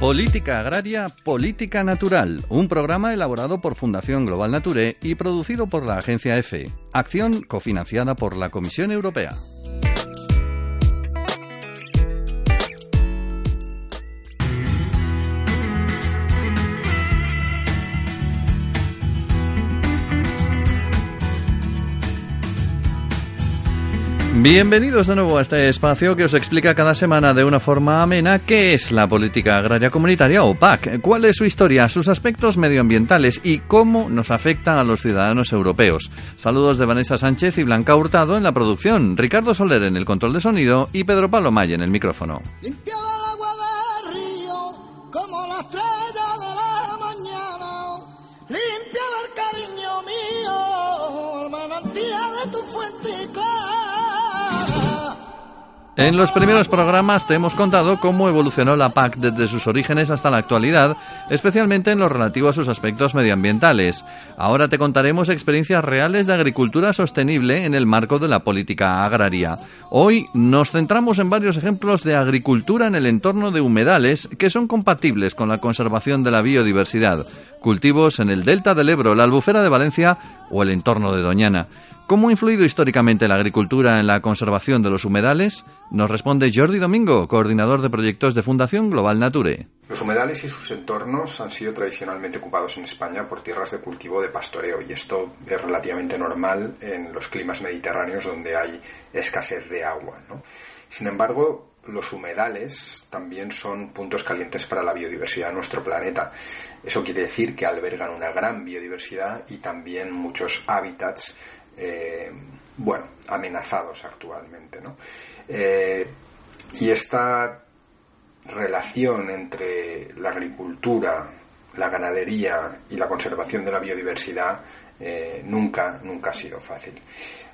Política Agraria, Política Natural, un programa elaborado por Fundación Global Nature y producido por la agencia EFE, acción cofinanciada por la Comisión Europea. Bienvenidos de nuevo a este espacio que os explica cada semana de una forma amena qué es la política agraria comunitaria o PAC, cuál es su historia, sus aspectos medioambientales y cómo nos afecta a los ciudadanos europeos. Saludos de Vanessa Sánchez y Blanca Hurtado en la producción, Ricardo Soler en el control de sonido y Pedro Pablo May en el micrófono. como la estrella de la mañana, el cariño mío, manantía de tu fuente en los primeros programas te hemos contado cómo evolucionó la PAC desde sus orígenes hasta la actualidad, especialmente en lo relativo a sus aspectos medioambientales. Ahora te contaremos experiencias reales de agricultura sostenible en el marco de la política agraria. Hoy nos centramos en varios ejemplos de agricultura en el entorno de humedales que son compatibles con la conservación de la biodiversidad. Cultivos en el delta del Ebro, la albufera de Valencia o el entorno de Doñana. ¿Cómo ha influido históricamente la agricultura en la conservación de los humedales? Nos responde Jordi Domingo, coordinador de proyectos de Fundación Global Nature. Los humedales y sus entornos han sido tradicionalmente ocupados en España por tierras de cultivo de pastoreo y esto es relativamente normal en los climas mediterráneos donde hay escasez de agua. Sin embargo, los humedales también son puntos calientes para la biodiversidad de nuestro planeta. Eso quiere decir que albergan una gran biodiversidad y también muchos hábitats eh, bueno, amenazados actualmente. ¿no? Eh, y esta relación entre la agricultura, la ganadería y la conservación de la biodiversidad eh, nunca, nunca ha sido fácil.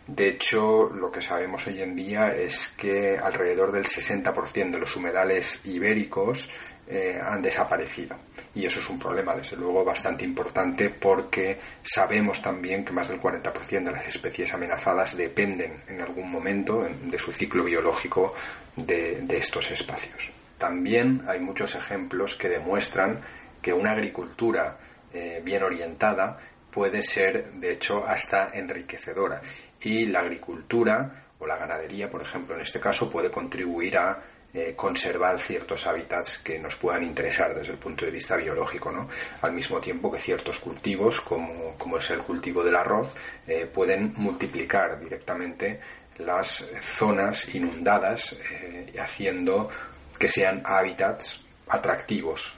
De hecho, lo que sabemos hoy en día es que alrededor del 60% de los humedales ibéricos eh, han desaparecido. Y eso es un problema, desde luego, bastante importante porque sabemos también que más del 40% de las especies amenazadas dependen en algún momento de su ciclo biológico de, estos espacios. También hay muchos ejemplos que demuestran que una agricultura eh, bien orientada puede ser, de hecho, hasta enriquecedora. Y la agricultura o la ganadería, por ejemplo, en este caso, puede contribuir a eh, conservar ciertos hábitats que nos puedan interesar desde el punto de vista biológico, ¿no? Al mismo tiempo que ciertos cultivos, como, como es el cultivo del arroz, eh, pueden multiplicar directamente las zonas inundadas, eh, haciendo que sean hábitats atractivos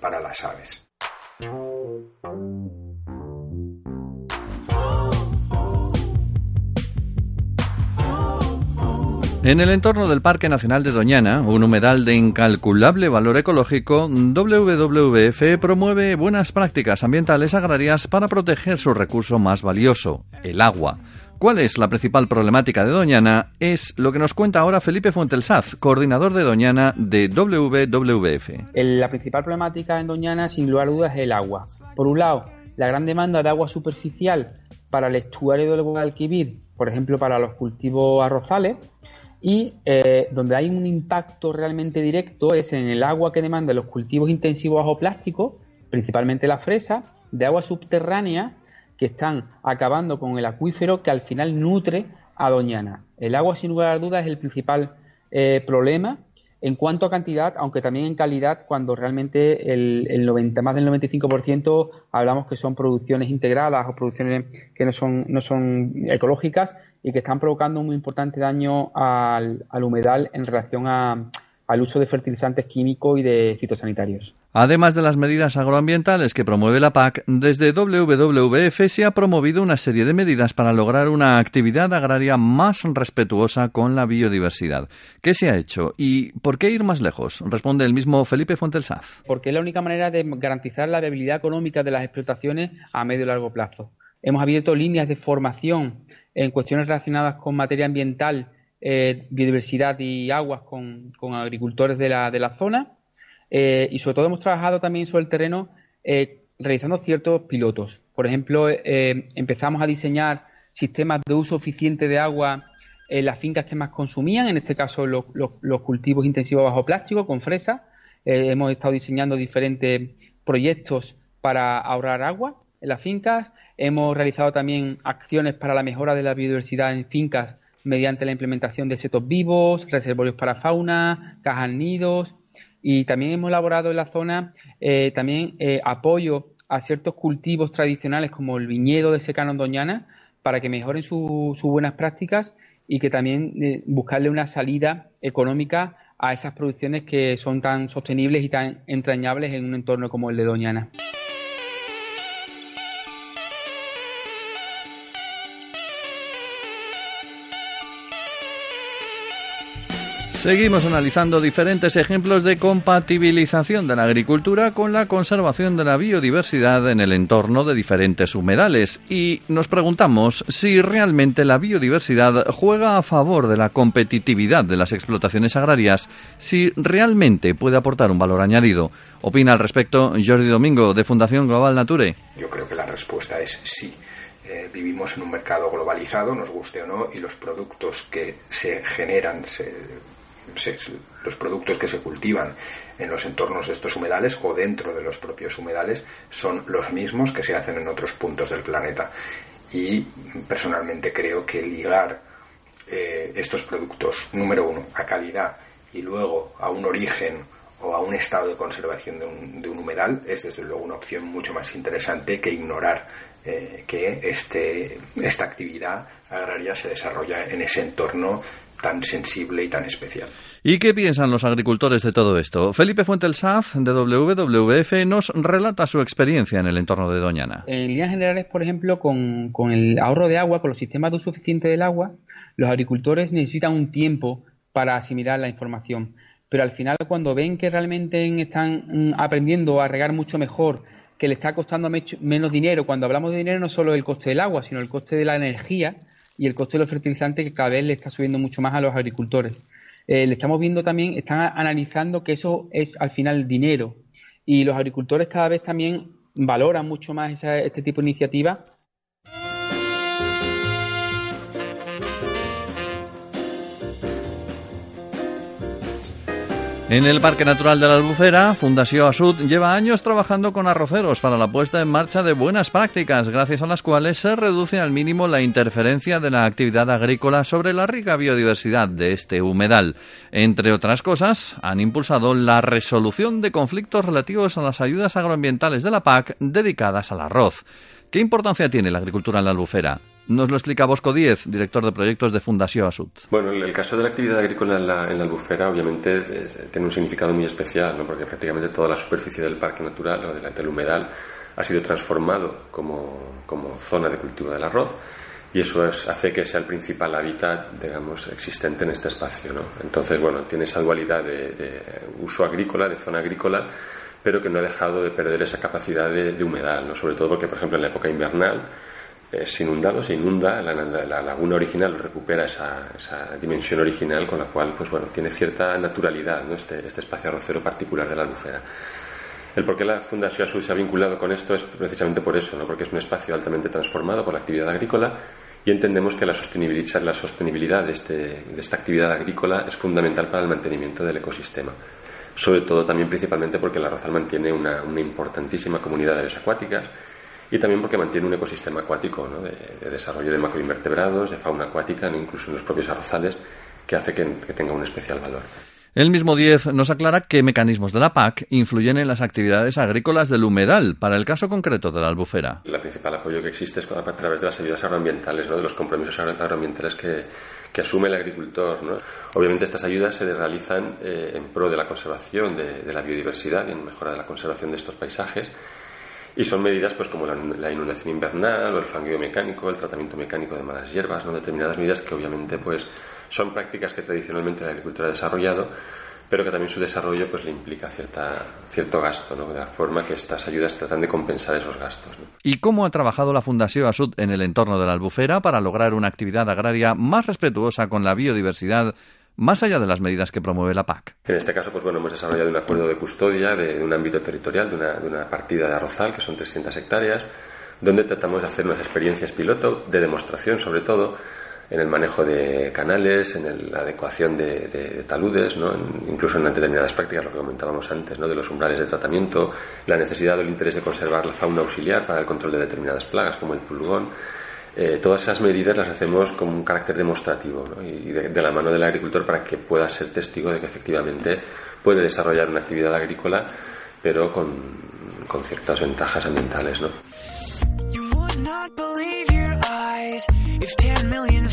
para las aves. En el entorno del Parque Nacional de Doñana, un humedal de incalculable valor ecológico, WWF promueve buenas prácticas ambientales agrarias para proteger su recurso más valioso, el agua. ¿Cuál es la principal problemática de Doñana? Es lo que nos cuenta ahora Felipe Fuentelsaz, coordinador de Doñana de WWF. La principal problemática en Doñana, sin lugar a dudas, es el agua. Por un lado, la gran demanda de agua superficial para el estuario del Guadalquivir, por ejemplo, para los cultivos arrozales, y eh, donde hay un impacto realmente directo es en el agua que demandan los cultivos intensivos bajo plástico, principalmente la fresa, de agua subterránea que están acabando con el acuífero que al final nutre a Doñana. El agua, sin lugar a dudas, es el principal eh, problema en cuanto a cantidad, aunque también en calidad, cuando realmente el, 90, más del 95% hablamos que son producciones integradas o producciones que no son, no son ecológicas y que están provocando un muy importante daño al, humedal en relación a, al uso de fertilizantes químicos y de fitosanitarios. Además de las medidas agroambientales que promueve la PAC, desde WWF se ha promovido una serie de medidas para lograr una actividad agraria más respetuosa con la biodiversidad. ¿Qué se ha hecho y por qué ir más lejos? Responde el mismo Felipe Fuentelsaz. Porque es la única manera de garantizar la viabilidad económica de las explotaciones a medio y largo plazo. Hemos abierto líneas de formación en cuestiones relacionadas con materia ambiental, eh, biodiversidad y aguas con, agricultores de la, de la zona eh, y sobre todo hemos trabajado también sobre el terreno eh, realizando ciertos pilotos. Por ejemplo, empezamos a diseñar sistemas de uso eficiente de agua en las fincas que más consumían, en este caso los, cultivos intensivos bajo plástico con fresa. hemos estado diseñando diferentes proyectos para ahorrar agua en las fincas. Hemos realizado también acciones para la mejora de la biodiversidad en fincas mediante la implementación de setos vivos, reservorios para fauna, cajas nidos, y también hemos elaborado en la zona eh, también eh, apoyo a ciertos cultivos tradicionales como el viñedo de secano doñana para que mejoren sus buenas prácticas y que también eh, buscarle una salida económica a esas producciones que son tan sostenibles y tan entrañables en un entorno como el de Doñana. Seguimos analizando diferentes ejemplos de compatibilización de la agricultura con la conservación de la biodiversidad en el entorno de diferentes humedales y nos preguntamos si realmente la biodiversidad juega a favor de la competitividad de las explotaciones agrarias, si realmente puede aportar un valor añadido. Opina al respecto Jordi Domingo de Fundación Global Nature. Yo creo que la respuesta es sí. Eh, vivimos en un mercado globalizado, nos guste o no, y los productos que se generan, se los productos que se cultivan en los entornos de estos humedales o dentro de los propios humedales son los mismos que se hacen en otros puntos del planeta. Y personalmente creo que ligar eh, estos productos, número uno, a calidad y luego a un origen o a un estado de conservación de un, humedal es desde luego una opción mucho más interesante que ignorar eh, que este, esta actividad agraria se desarrolla en ese entorno tan sensible y tan especial. ¿Y qué piensan los agricultores de todo esto? Felipe Fuentelsaz, de WWF, nos relata su experiencia en el entorno de Doñana. En líneas generales, por ejemplo, con, con el ahorro de agua, con los sistemas de uso eficiente del agua, los agricultores necesitan un tiempo para asimilar la información. Pero al final, cuando ven que realmente están mm, aprendiendo a regar mucho mejor, que le está costando menos dinero, cuando hablamos de dinero no solo el coste del agua, sino el coste de la energía, y el coste de los fertilizantes que cada vez le está subiendo mucho más a los agricultores. Eh, le estamos viendo también, están analizando que eso es al final dinero y los agricultores cada vez también valoran mucho más este tipo de iniciativas En el Parque Natural de la Albufera, Fundación Asud lleva años trabajando con arroceros para la puesta en marcha de buenas prácticas, gracias a las cuales se reduce al mínimo la interferencia de la actividad agrícola sobre la rica biodiversidad de este humedal. Entre otras cosas, han impulsado la resolución de conflictos relativos a las ayudas agroambientales de la PAC dedicadas al arroz. ¿Qué importancia tiene la agricultura en la albufera? Nos lo explica Bosco Díez, director de proyectos de Fundación Asut. Bueno, el caso de la actividad agrícola en la, albufera obviamente tiene un significado muy especial, ¿no? porque prácticamente toda la superficie del parque natural o del humedal ha sido transformado como, como, zona de cultivo del arroz y eso hace que sea el principal hábitat, digamos, existente en este espacio. ¿no? Entonces, bueno, tiene esa dualidad de, de, uso agrícola, de zona agrícola, pero que no ha dejado de perder esa capacidad de, de humedal, ¿no? sobre todo porque, por ejemplo, en la época invernal, es inundado, se inunda, la, laguna original recupera esa, dimensión original con la cual pues bueno, tiene cierta naturalidad ¿no? este, este espacio arrocero particular de la albufera. El por qué la Fundación Azul se ha vinculado con esto es precisamente por eso, ¿no? porque es un espacio altamente transformado por la actividad agrícola y entendemos que la sostenibilidad, la sostenibilidad de, este, de esta actividad agrícola es fundamental para el mantenimiento del ecosistema. Sobre todo también principalmente porque la arrozal mantiene una, una importantísima comunidad de aves acuáticas y también porque mantiene un ecosistema acuático de, desarrollo de macroinvertebrados, de fauna acuática, incluso en los propios arrozales, que hace que, tenga un especial valor. El mismo 10 nos aclara qué mecanismos de la PAC influyen en las actividades agrícolas del humedal, para el caso concreto de la albufera. El principal apoyo que existe es a través de las ayudas agroambientales, ¿no? de los compromisos agroambientales que, asume el agricultor. ¿no? Obviamente estas ayudas se realizan eh, en pro de la conservación de, la biodiversidad y en mejora de la conservación de estos paisajes. Y son medidas pues como la, inundación invernal o el fangueo mecánico, el tratamiento mecánico de malas hierbas, ¿no? determinadas medidas que obviamente pues son prácticas que tradicionalmente la agricultura ha desarrollado, pero que también su desarrollo pues le implica cierta, cierto gasto, ¿no? de la forma que estas ayudas tratan de compensar esos gastos. ¿Y cómo ha trabajado la Fundación Asud en el entorno de la albufera para lograr una actividad agraria más respetuosa con la biodiversidad más allá de las medidas que promueve la PAC. En este caso, pues bueno, hemos desarrollado un acuerdo de custodia de, un ámbito territorial, de una, de una, partida de arrozal, que son 300 hectáreas, donde tratamos de hacer unas experiencias piloto, de demostración sobre todo, en el manejo de canales, en la adecuación de, taludes, ¿no? incluso en determinadas prácticas, lo que comentábamos antes, ¿no? de los umbrales de tratamiento, la necesidad o el interés de conservar la fauna auxiliar para el control de determinadas plagas, como el pulgón. Eh, todas esas medidas las hacemos con un carácter demostrativo y de, la mano del agricultor para que pueda ser testigo de que efectivamente puede desarrollar una actividad agrícola, pero con, con ciertas ventajas ambientales. ¿no? If 10 million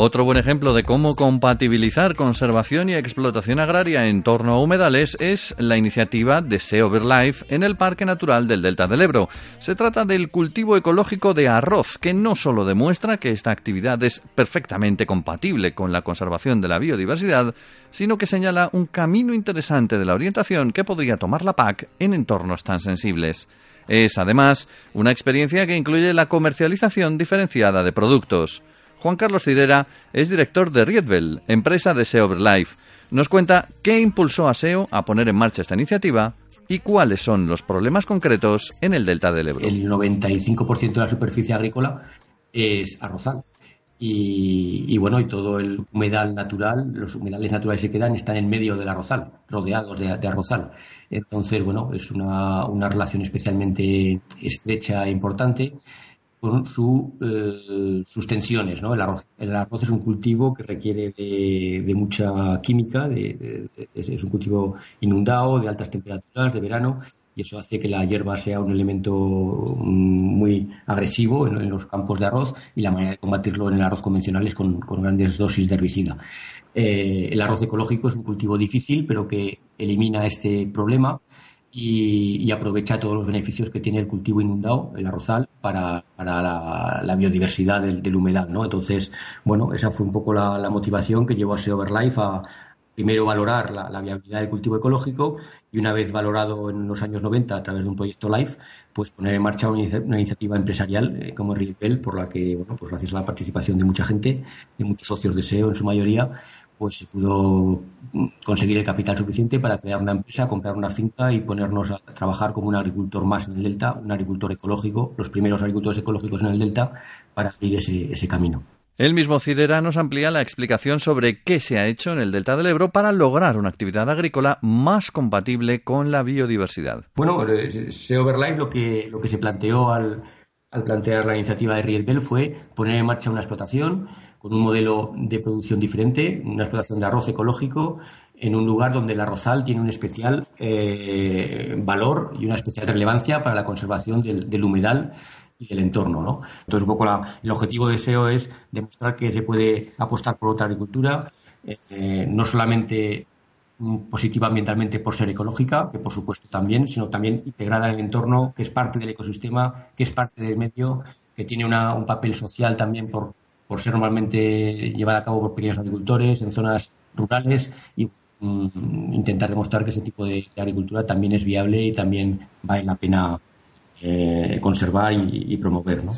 Otro buen ejemplo de cómo compatibilizar conservación y explotación agraria en torno a humedales es la iniciativa de Sea Life en el Parque Natural del Delta del Ebro. Se trata del cultivo ecológico de arroz, que no solo demuestra que esta actividad es perfectamente compatible con la conservación de la biodiversidad, sino que señala un camino interesante de la orientación que podría tomar la PAC en entornos tan sensibles. Es, además, una experiencia que incluye la comercialización diferenciada de productos. Juan Carlos Cirera es director de Riedbell, empresa de SEO Life. Nos cuenta qué impulsó a SEO a poner en marcha esta iniciativa y cuáles son los problemas concretos en el delta del Ebro. El 95% de la superficie agrícola es arrozal. Y, bueno, y todo el humedal natural, los humedales naturales que quedan están en medio del arrozal, rodeados de, de arrozal. Entonces, bueno, es una, una relación especialmente estrecha e importante con eh, sus tensiones. ¿no? El, arroz, el arroz es un cultivo que requiere de, mucha química, de, es, un cultivo inundado, de altas temperaturas, de verano, y eso hace que la hierba sea un elemento mm, muy agresivo en, los campos de arroz y la manera de combatirlo en el arroz convencional es con, grandes dosis de herbicida. Eh, el arroz ecológico es un cultivo difícil, pero que elimina este problema y, aprovecha todos los beneficios que tiene el cultivo inundado, el arrozal, para, la, biodiversidad del, humedal, ¿no? Entonces, bueno, esa fue un poco la, motivación que llevó a Seoverlife a primero valorar la, viabilidad del cultivo ecológico y una vez valorado en los años 90 a través de un proyecto LIFE, pues poner en marcha una, iniciativa empresarial eh, como Riedel, por la que, bueno, pues gracias a la participación de mucha gente, de muchos socios de SEO en su mayoría, pues se pudo conseguir el capital suficiente para crear una empresa, comprar una finca y ponernos a trabajar como un agricultor más en el delta, un agricultor ecológico, los primeros agricultores ecológicos en el delta, para abrir ese, ese camino. El mismo Cidera nos amplía la explicación sobre qué se ha hecho en el delta del Ebro para lograr una actividad agrícola más compatible con la biodiversidad. Bueno, eh, SEOverlife lo que, lo que se planteó al, al plantear la iniciativa de Riedbell fue poner en marcha una explotación con un modelo de producción diferente, una explotación de arroz ecológico en un lugar donde el arrozal tiene un especial eh, valor y una especial relevancia para la conservación del, humedal y del entorno. ¿no? Entonces, un poco el objetivo de SEO es demostrar que se puede apostar por otra agricultura, eh, no solamente positiva ambientalmente por ser ecológica, que por supuesto también, sino también integrada en el entorno, que es parte del ecosistema, que es parte del medio, que tiene un papel social también por, por ser normalmente llevada a cabo por pequeños agricultores en zonas rurales y mm, intentar demostrar que ese tipo de, agricultura también es viable y también vale la pena eh, conservar y, y promover. ¿no?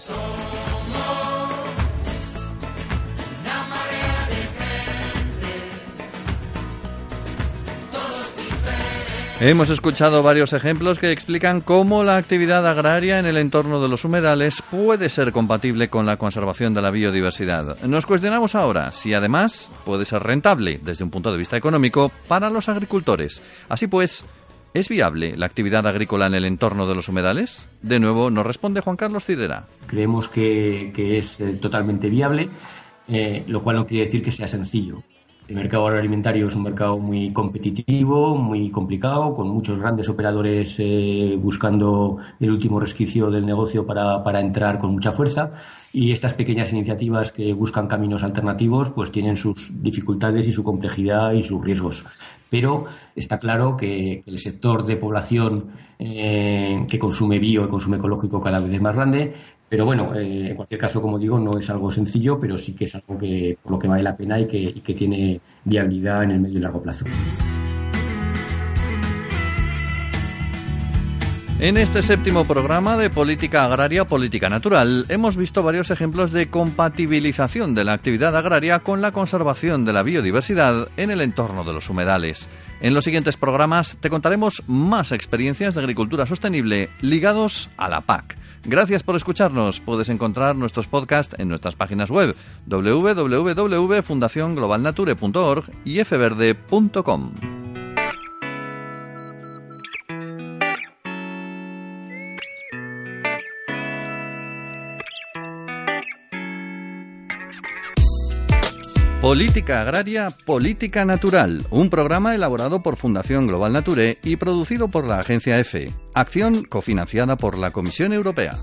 Hemos escuchado varios ejemplos que explican cómo la actividad agraria en el entorno de los humedales puede ser compatible con la conservación de la biodiversidad. Nos cuestionamos ahora si además puede ser rentable desde un punto de vista económico para los agricultores. Así pues, ¿es viable la actividad agrícola en el entorno de los humedales? De nuevo nos responde Juan Carlos Cidera. Creemos que, es eh, totalmente viable. eh, lo cual no quiere decir que sea sencillo. El mercado agroalimentario es un mercado muy competitivo, muy complicado, con muchos grandes operadores eh, buscando el último resquicio del negocio para, entrar con mucha fuerza. Y estas pequeñas iniciativas que buscan caminos alternativos, pues tienen sus dificultades y su complejidad y sus riesgos. Pero está claro que el sector de población eh, que consume bio y consume ecológico cada vez es más grande, pero bueno, eh, en cualquier caso, como digo, no es algo sencillo, pero sí que es algo que por lo que vale la pena y que, y que tiene viabilidad en el medio y largo plazo. En este séptimo programa de Política Agraria, Política Natural, hemos visto varios ejemplos de compatibilización de la actividad agraria con la conservación de la biodiversidad en el entorno de los humedales. En los siguientes programas te contaremos más experiencias de agricultura sostenible ligados a la PAC. Gracias por escucharnos. Puedes encontrar nuestros podcasts en nuestras páginas web www.fundacionglobalnature.org y fverde.com. Política Agraria, Política Natural, un programa elaborado por Fundación Global Nature y producido por la agencia EFE, acción cofinanciada por la Comisión Europea.